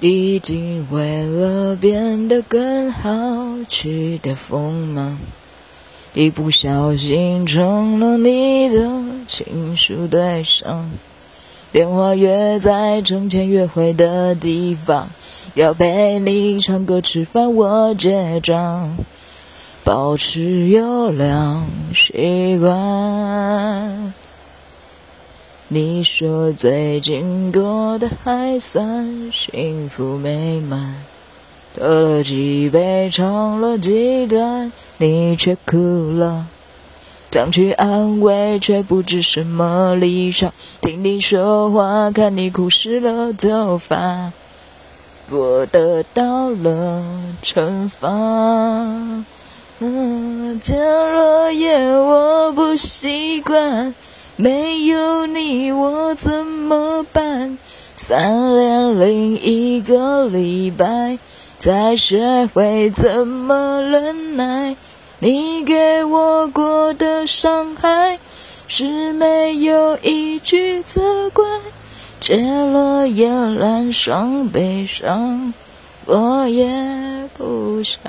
已经为了变得更好，去掉锋芒。一不小心成了你的情书对象，电话约在从前约会的地方，要陪你唱歌吃饭我结账，保持优良习惯。你说最近过得还算幸福美满，喝了几杯，唱了几段，你却哭了。想去安慰，却不知什么立场。听你说话，看你哭湿了头发，我得到了惩罚。嗯，见了眼我不习惯。没有你我怎么办？三连零一个礼拜，才学会怎么忍耐。你给我过的伤害，是没有一句责怪。戒了烟，染上悲伤，我也不想。